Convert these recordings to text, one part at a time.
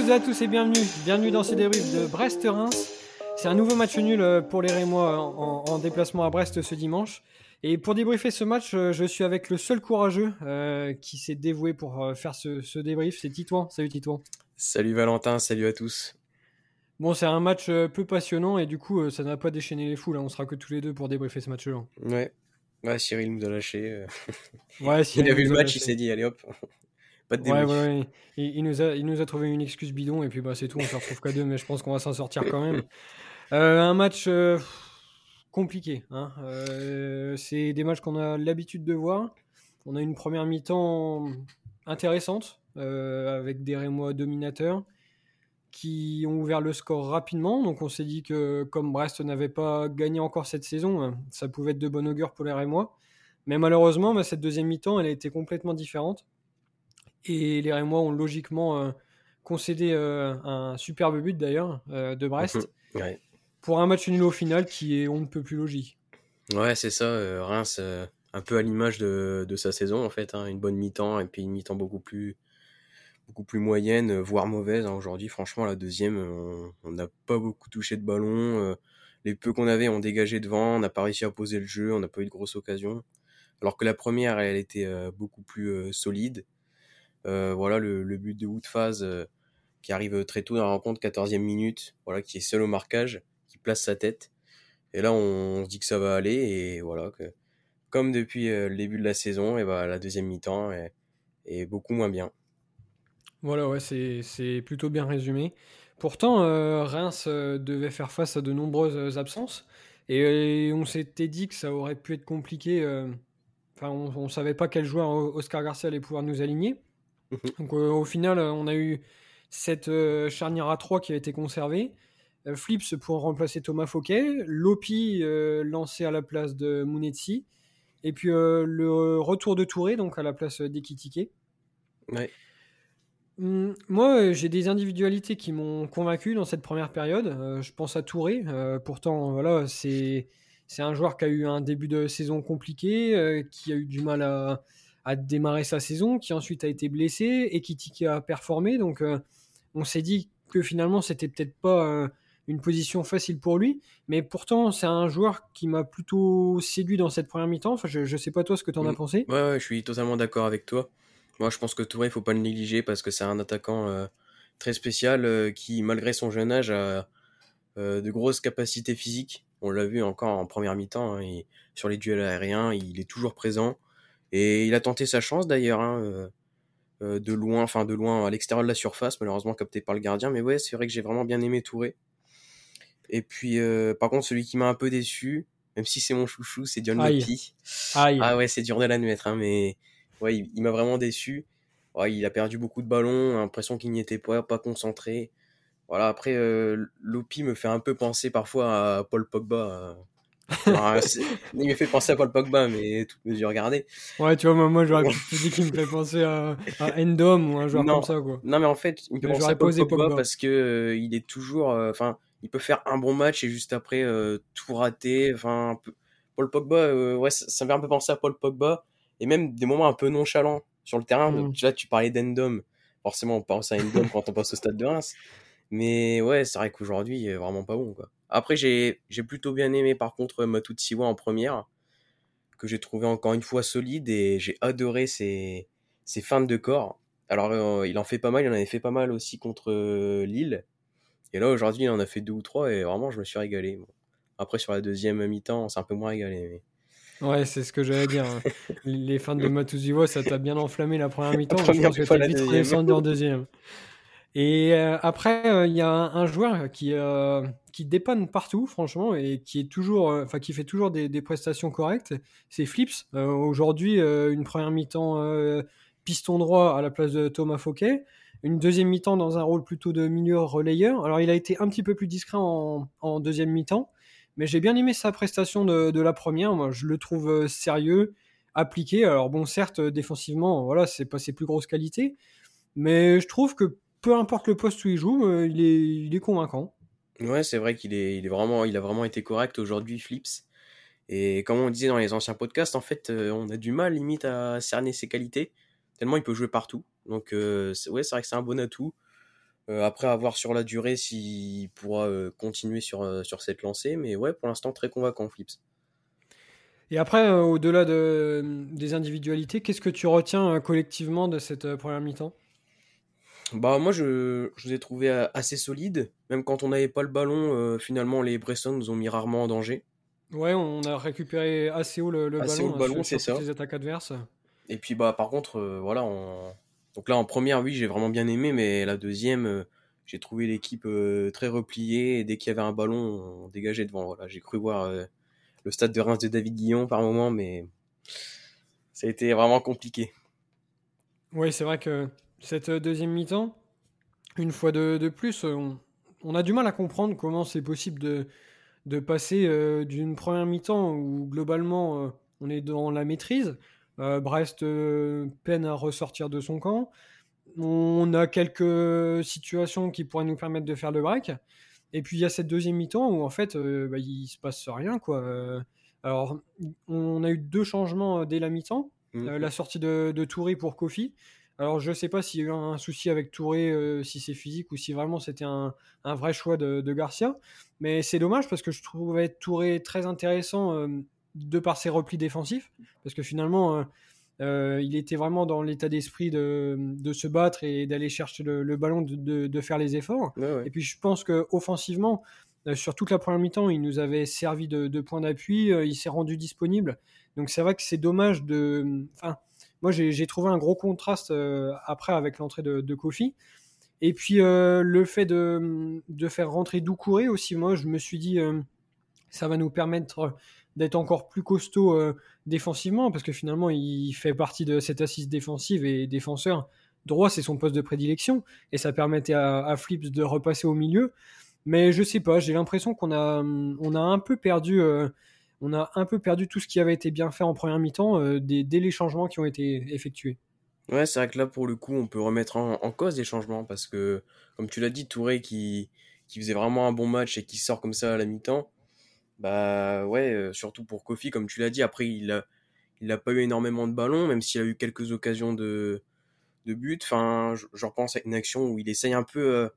toutes et à tous et bienvenue. Bienvenue dans ce débrief de Brest-Reims. C'est un nouveau match nul euh, pour les Rémois en, en déplacement à Brest ce dimanche. Et pour débriefer ce match, euh, je suis avec le seul courageux euh, qui s'est dévoué pour euh, faire ce, ce débrief. C'est Titouan. Salut Titouan. Salut Valentin, salut à tous. Bon, c'est un match euh, peu passionnant et du coup, euh, ça n'a pas déchaîné les foules. hein. On sera que tous les deux pour débriefer ce match-là. Ouais. Ouais, Cyril nous a lâché. euh. Ouais, il a vu le match, lâché. il s'est dit, allez hop, pas de Ouais. Il, il nous a, il nous a trouvé une excuse bidon et puis bah, c'est tout. On se retrouve qu'à deux, mais je pense qu'on va s'en sortir quand même. Euh, un match euh, compliqué. hein. Euh, c'est des matchs qu'on a l'habitude de voir. On a une première mi-temps intéressante avec des Rémois dominateurs qui ont ouvert le score rapidement. Donc on s'est dit que comme Brest n'avait pas gagné encore cette saison, euh, ça pouvait être de bon augure pour les Rémois. Mais malheureusement, bah, cette deuxième mi-temps, elle a été complètement différente. Et les Rémois ont logiquement euh, concédé euh, un superbe but d'ailleurs euh, de Brest Mhm. Ouais, pour un match nul au final qui est on ne peut plus logique. ouais c'est ça, Reims, un peu à l'image de, de sa saison en fait, hein, une bonne mi-temps et puis une mi-temps beaucoup plus, beaucoup plus moyenne, voire mauvaise. hein. Aujourd'hui, franchement, la deuxième, on on n'a pas beaucoup touché de ballon. euh, les peu qu'on avait ont dégagé devant, on n'a pas réussi à poser le jeu, on n'a pas eu de grosses occasions. Alors que la première, elle était euh, beaucoup plus euh, solide. Euh, voilà le, le but de Woodphase euh, qui arrive très tôt dans la rencontre, 14e minute, voilà, qui est seul au marquage, qui place sa tête. Et là, on, se dit que ça va aller, et voilà, que comme depuis euh, le début de la saison, et bah, la deuxième mi-temps est, beaucoup moins bien. Voilà, ouais, c'est plutôt bien résumé. Pourtant, euh, Reims euh, devait faire face à de nombreuses absences et, euh, on s'était dit que ça aurait pu être compliqué. euh, Enfin, on, ne savait pas quel joueur Oscar Garcia allait pouvoir nous aligner. Mhm. Donc euh, au final, euh, on a eu cette euh, charnière à 3 qui a été conservée. Flips pour remplacer Thomas Fouquet. Lopi lancé à la place de Mounetsi. Et puis le retour de Touré, donc à la place d'Ekitike. Ouais. Hum, Moi, j'ai des individualités qui m'ont convaincu dans cette première période. Je pense à Touré. Pourtant, voilà, c'est c'est un joueur qui a eu un début de saison compliqué, qui a eu du mal à, à démarrer sa saison, qui ensuite a été blessé et qui, qui a performé. Donc, euh, on s'est dit que finalement, c'était peut-être pas euh, une position facile pour lui. Mais pourtant, c'est un joueur qui m'a plutôt séduit dans cette première mi-temps. Enfin, je, je sais pas toi ce que tu en as Mm. pensé. Ouais, ouais, je suis totalement d'accord avec toi. Moi, je pense que Touré, il faut pas le négliger parce que c'est un attaquant euh, très spécial qui, malgré son jeune âge, a de grosses capacités physiques. On l'a vu encore en première mi-temps. hein, et sur les duels aériens, il est toujours présent. Et il a tenté sa chance d'ailleurs, hein, euh, euh, de loin, enfin de loin à l'extérieur de la surface, malheureusement capté par le gardien. Mais ouais, c'est vrai que j'ai vraiment bien aimé Touré. Et puis, euh, par contre, celui qui m'a un peu déçu, même si c'est mon chouchou, c'est Dion. Lopi. Ah ouais, c'est dur de l'admettre, hein, mais ouais, il, il m'a vraiment déçu. Ouais, il a perdu beaucoup de ballons, l'impression qu'il n'y était pas, pas concentré. Voilà, après, euh, Lopi me fait un peu penser parfois à Paul Pogba. Alors, il me fait penser à Paul Pogba, mais toute mesure gardée. Ouais, tu vois, moi, moi j'aurais dit qu'il me fait penser à, à Endom ou un joueur Non. comme ça, quoi. Non, mais en fait, il me fait Mais penser à Paul Pogba, Pogba. parce que euh, il est toujours, euh, enfin, il peut faire un bon match et juste après euh, tout rater. Enfin, Paul Pogba, ouais, ça, ça me fait un peu penser à Paul Pogba et même des moments un peu nonchalants sur le terrain. Mm. Là, tu parlais d'Endom. Forcément, on pense à Endom quand on passe au stade de Reims. Mais ouais, c'est vrai qu'aujourd'hui, il est vraiment pas bon, quoi. Après, j'ai j'ai plutôt bien aimé, par contre, Matutsiwa en première, que j'ai trouvé encore une fois solide et j'ai adoré ses, ses feintes de corps. Alors, euh, il en fait pas mal, il en avait fait pas mal aussi contre euh, Lille. Et là, aujourd'hui, il en a fait deux ou trois et vraiment, je me suis régalé. Bon. Après, sur la deuxième mi-temps, c'est un peu moins régalé. Mais... Ouais, c'est ce que j'allais dire. hein. Les fans de Matuziwa, ça t'a bien enflammé la première mi-temps. Je pense que t'as vite redescendu en deuxième. Et euh, après, euh, il y a un, joueur qui, euh, qui dépanne partout, franchement, et qui est toujours, enfin, qui fait toujours des, prestations correctes. C'est Flips. Aujourd'hui, une première mi-temps piston droit à la place de Thomas Fouquet. Une deuxième mi-temps dans un rôle plutôt de milieu relayeur. Alors, il a été un petit peu plus discret en, deuxième mi-temps, mais j'ai bien aimé sa prestation de, la première. Moi, je le trouve sérieux, appliqué. Alors, bon, certes, défensivement, voilà, c'est pas ses plus grosses qualités, mais je trouve que peu importe le poste où il joue, euh, il, est, il est convaincant. Ouais, c'est vrai qu'il est, il est vraiment, il a vraiment été correct aujourd'hui, Flips. Et comme on disait dans les anciens podcasts, en fait, euh, on a du mal limite à cerner ses qualités, tellement il peut jouer partout. Donc, euh, c'est- ouais, c'est vrai que c'est un bon atout. après avoir sur la durée s'il pourra continuer sur, sur cette lancée. Mais ouais, pour l'instant, très convaincant, Flips. Et après, au-delà de, des individualités, qu'est-ce que tu retiens collectivement de cette première mi-temps? Bah moi je, je les ai trouvés assez solides. Même quand on n'avait pas le ballon, finalement les Bresson nous ont mis rarement en danger. Ouais, on a récupéré assez haut le, assez ballon, haut le ballon c'est ça. les attaques adverses. Et puis bah par contre, voilà, donc là en première, oui, j'ai vraiment bien aimé, mais la deuxième, j'ai trouvé l'équipe très repliée. Et dès qu'il y avait un ballon, on dégageait devant. Voilà, j'ai cru voir le stade de Reims de David Guillon par moment, mais ça a été vraiment compliqué. Oui, c'est vrai que cette deuxième mi-temps, une fois de, plus, on, a du mal à comprendre comment c'est possible de, de passer euh, d'une première mi-temps où globalement euh, on est dans la maîtrise. Euh, Brest peine à ressortir de son camp. On a quelques situations qui pourraient nous permettre de faire le break. Et puis il y a cette deuxième mi-temps où en fait bah, il se passe rien quoi. alors on a eu deux changements dès la mi-temps. Mmh. la sortie de, de Touré pour Kofi. Alors, je ne sais pas s'il y a eu un souci avec Touré, euh, si c'est physique ou si vraiment c'était un, vrai choix de, Garcia. Mais c'est dommage parce que je trouvais Touré très intéressant euh, de par ses replis défensifs. Parce que finalement, euh, il était vraiment dans l'état d'esprit de, se battre et d'aller chercher le, ballon, de, faire les efforts. Et puis, je pense qu'offensivement, sur toute la première mi-temps, il nous avait servi de, point d'appui. il s'est rendu disponible. Donc, c'est vrai que c'est dommage de. Enfin moi, j'ai trouvé un gros contraste euh, après avec l'entrée de, Kofi. Et puis, euh, le fait de, faire rentrer Doucouré aussi, moi, je me suis dit, euh, ça va nous permettre d'être encore plus costaud défensivement, parce que finalement, il fait partie de cette assise défensive et défenseur. Droit, c'est son poste de prédilection, et ça permettait à, Flips de repasser au milieu. Mais je sais pas, j'ai l'impression qu'on a, on a un peu perdu on a un peu perdu tout ce qui avait été bien fait en première mi-temps euh, dès, les changements qui ont été effectués. Ouais, c'est vrai que là, pour le coup, on peut remettre en, cause des changements parce que, comme tu l'as dit, Touré qui, qui faisait vraiment un bon match et qui sort comme ça à la mi-temps, bah ouais, euh, surtout pour Kofi, comme tu l'as dit, après, il a, il a pas eu énormément de ballons, même s'il a eu quelques occasions de, de but. Enfin, je, repense à une action où il essaye un peu, euh,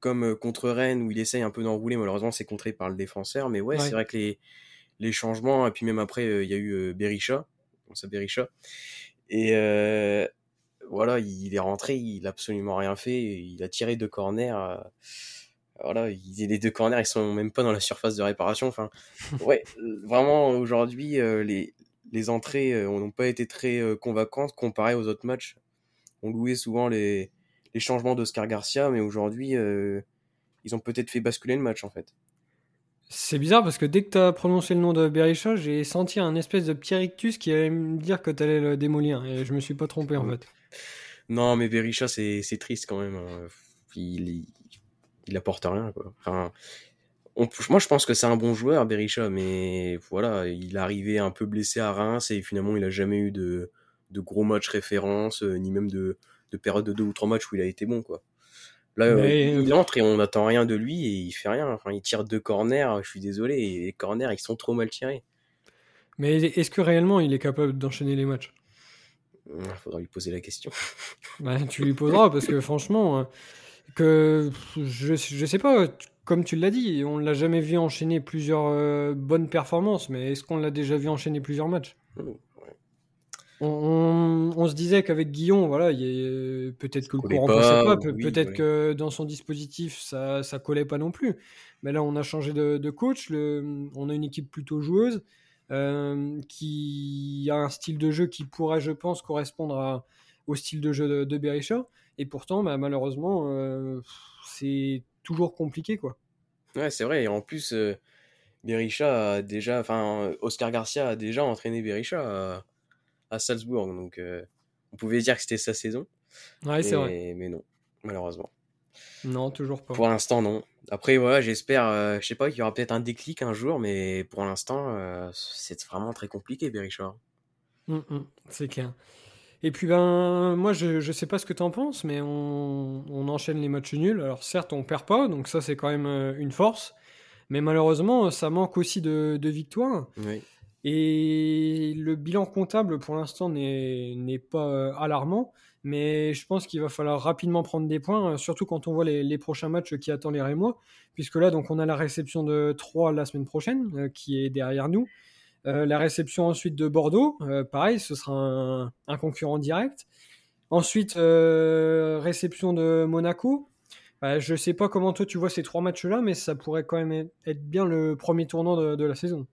comme contre Rennes, où il essaye un peu d'enrouler. Malheureusement, c'est contré par le défenseur. Mais ouais. c'est vrai que les, les changements. Et puis même après, euh, il y a eu euh, Berisha, ça Berisha. Et euh, voilà, il est rentré, il a absolument rien fait. Il a tiré deux corners. voilà, les deux corners, ils sont même pas dans la surface de réparation. Enfin, ouais, vraiment aujourd'hui, les, les entrées n'ont pas été très convaincantes comparé aux autres matchs. On louait souvent les, les changements d'Oscar Garcia, mais aujourd'hui, ils ont peut-être fait basculer le match en fait. C'est bizarre parce que dès que tu as prononcé le nom de Berisha, j'ai senti un espèce de petit rictus qui allait me dire que tu allais le démolir. Et je me suis pas trompé en fait. Non, mais Berisha, c'est triste quand même. Hein. Il, il, apporte rien. Quoi. Moi, je pense que c'est un bon joueur, Berisha, mais voilà, il est arrivé un peu blessé à Reims et finalement, il n'a jamais eu de, de gros matchs référence, euh, ni même de, de période de deux ou trois matchs où il a été bon. quoi. Là, euh, il entre et on n'attend rien de lui et il fait rien. Enfin, il tire deux corners, je suis désolé, et les corners, ils sont trop mal tirés. Mais est-ce que réellement il est capable d'enchaîner les matchs? Il faudra lui poser la question. Bah, tu lui poseras parce que franchement, euh, que je, je sais pas, comme tu l'as dit, on l'a jamais vu enchaîner plusieurs euh, bonnes performances, mais est-ce qu'on l'a déjà vu enchaîner plusieurs matchs? Mmh on, se disait qu'avec Guillon, voilà, peut-être que le courant passait pas, peut-être que dans son dispositif ça, ça collait pas non plus. Mais là, on a changé de, coach, on a une équipe plutôt joueuse euh, qui a un style de jeu qui pourrait, je pense, correspondre au style de jeu de, Berisha. Et pourtant, bah, malheureusement, euh, c'est toujours compliqué, quoi. Ouais, c'est vrai. Et en plus, euh, Berisha a déjà, enfin, Oscar Garcia a déjà entraîné Berisha à Salzbourg. Donc, euh, on pouvait dire que c'était sa saison. Ouais, c'est vrai. Mais non, malheureusement. Non, toujours pas. Pour l'instant, non. Après, voilà, j'espère, euh, je sais pas, qu'il y aura peut-être un déclic un jour, mais pour l'instant, euh, c'est vraiment très compliqué, Berisha. Hum, hum, c'est clair. Et puis, ben, moi, je, je sais pas ce que tu en penses, mais on, on, enchaîne les matchs nuls. Alors, certes, on perd pas, donc ça, c'est quand même une force. Mais malheureusement, ça manque aussi de, de victoires. Oui. Et le bilan comptable, pour l'instant, n'est pas euh, alarmant. Mais je pense qu'il va falloir rapidement prendre des points, surtout quand on voit les, prochains matchs qui attendent les Rémois. Puisque là, donc, on a la réception de 3 la semaine prochaine, qui est derrière nous. la réception ensuite de Bordeaux, pareil, ce sera un, concurrent direct. Ensuite, réception de Monaco, bah, je sais pas comment toi tu vois ces trois matchs-là, mais ça pourrait quand même être bien le premier tournant de, la saison.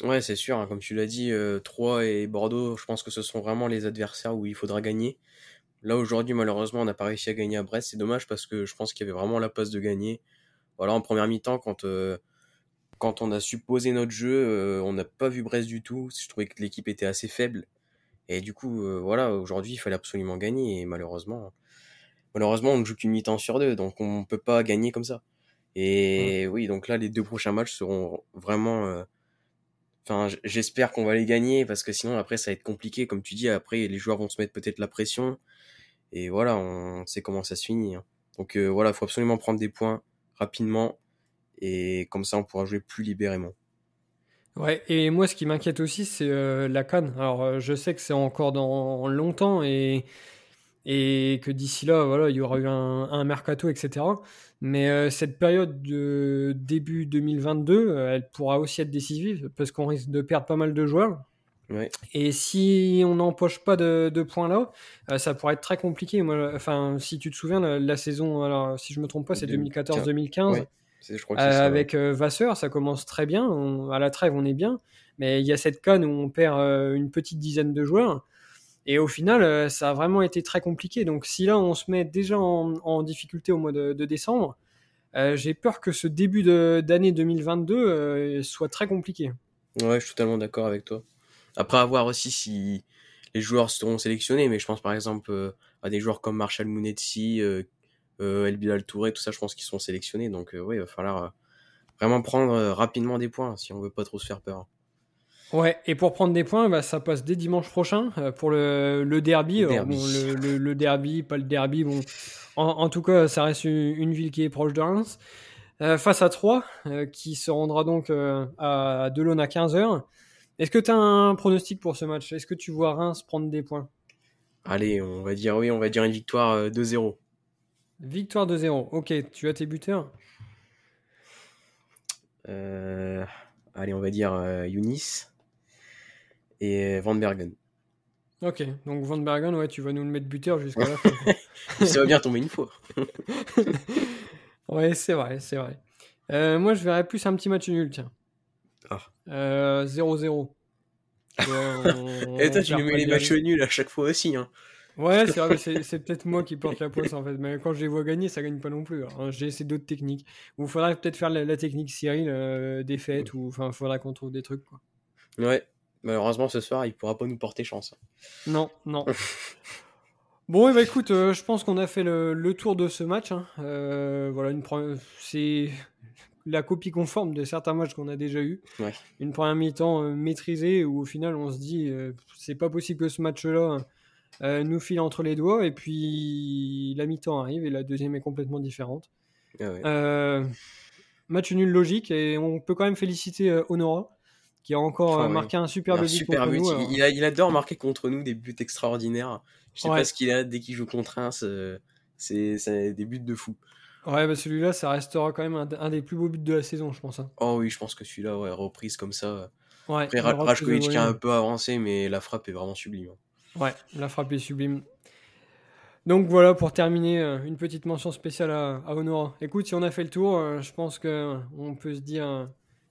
Ouais, c'est sûr. Hein, comme tu l'as dit, euh, Troyes et Bordeaux, je pense que ce sont vraiment les adversaires où il faudra gagner. Là, aujourd'hui, malheureusement, on n'a pas réussi à gagner à Brest. C'est dommage parce que je pense qu'il y avait vraiment la place de gagner. Voilà, en première mi-temps, quand, euh, quand on a supposé notre jeu, euh, on n'a pas vu Brest du tout. Je trouvais que l'équipe était assez faible. Et du coup, voilà, aujourd'hui, il fallait absolument gagner. Et malheureusement, malheureusement, on ne joue qu'une mi-temps sur deux, donc on ne peut pas gagner comme ça. Et oui, donc là, les deux prochains matchs seront vraiment. Euh, enfin, j'espère qu'on va les gagner parce que sinon, après, ça va être compliqué. Comme tu dis, après, les joueurs vont se mettre peut-être la pression. Et voilà, on sait comment ça se finit. Hein. Donc euh, voilà, il faut absolument prendre des points rapidement. Et comme ça, on pourra jouer plus libérément. Ouais, et moi, ce qui m'inquiète aussi, c'est euh, la canne. Alors, je sais que c'est encore dans longtemps et et que d'ici là, voilà, il y aura eu un, mercato, etc. Mais euh, cette période de début 2022, euh, elle pourra aussi être décisive parce qu'on risque de perdre pas mal de joueurs. Et si on n'empoche pas de, points là, euh, ça pourrait être très compliqué. Moi, enfin, si tu te souviens, la, saison, alors si je me trompe pas, c'est 2014-2015. avec Vasseur, ça commence très bien. à la trêve, on est bien. Mais il y a cette canne où on perd une petite dizaine de joueurs. Et au final, euh, ça a vraiment été très compliqué. Donc si là, on se met déjà en, difficulté au mois de, décembre, euh, j'ai peur que ce début d'année 2022 euh, soit très compliqué. Ouais, je suis totalement d'accord avec toi. Après, à voir aussi si les joueurs seront sélectionnés, mais je pense par exemple à des joueurs comme Marshall Mounetsi, El Bilal Touré, tout ça, je pense qu'ils sont sélectionnés. Donc oui, il va falloir vraiment prendre rapidement des points si on veut pas trop se faire peur. Ouais, et pour prendre des points, bah, ça passe dès dimanche prochain euh, pour le, le derby. le, derby, pas le derby. Bon, en, tout cas, ça reste une, ville qui est proche de Reims. Euh, face à Troyes, euh, qui se rendra donc à Delon à 15h. Est-ce que tu as un pronostic pour ce match? Est-ce que tu vois Reims prendre des points? Allez, on va dire oui, on va dire une victoire 2-0. Victoire 2-0. Ok, tu as tes buteurs? Allez, on va dire Younis et Van Bergen. Ok, donc Van Bergen, ouais, tu vas nous le mettre buteur jusqu'à la fin. Ça va bien tomber une fois. ouais, c'est vrai, c'est vrai. Euh, moi, je verrais plus un petit match nul, tiens. Ah. 0-0. Euh, et toi, tu nous mets les matchs nuls à chaque fois aussi. Hein. Ouais, c'est vrai, c'est peut-être moi qui porte la poisse en fait. Mais quand je les vois gagner, ça gagne pas non plus. Hein. J'ai essayé d'autres techniques. Il faudrait peut-être faire la, technique Cyril, euh, des fêtes, ou enfin, il faudra qu'on trouve des trucs. Quoi. Ouais, Malheureusement, ce soir, il pourra pas nous porter chance. Non, non. bon, et bah, écoute, euh, je pense qu'on a fait le, tour de ce match. Hein. Euh, voilà, une c'est la copie conforme de certains matchs qu'on a déjà eu. Une première mi-temps euh, maîtrisée où au final on se dit c'est pas possible que ce match-là nous file entre les doigts et puis la mi-temps arrive et la deuxième est complètement différente. Ah match nul logique et on peut quand même féliciter Honora qui a encore euh, marqué un super but. Super but. il, il, adore marquer contre nous des buts extraordinaires. Je sais pas ce qu'il a dès qu'il joue contre un, c'est des buts de fou. Ouais, bah celui-là, ça restera quand même un, des plus beaux buts de la saison, je pense. Hein. Oh oui, je pense que celui-là, ouais, reprise comme ça. Ouais, Après, Rajkovic qui a un peu avancé, mais la frappe est vraiment sublime. Hein. Ouais, la frappe est sublime. Donc voilà, pour terminer, euh, une petite mention spéciale à, à Honora. Écoute, si on a fait le tour, euh, je pense qu'on peut se dire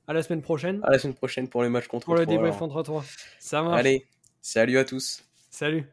à la semaine prochaine. À la semaine prochaine pour les matchs contre Pour le débrief contre 3. Ça marche. Allez, salut à tous. Salut.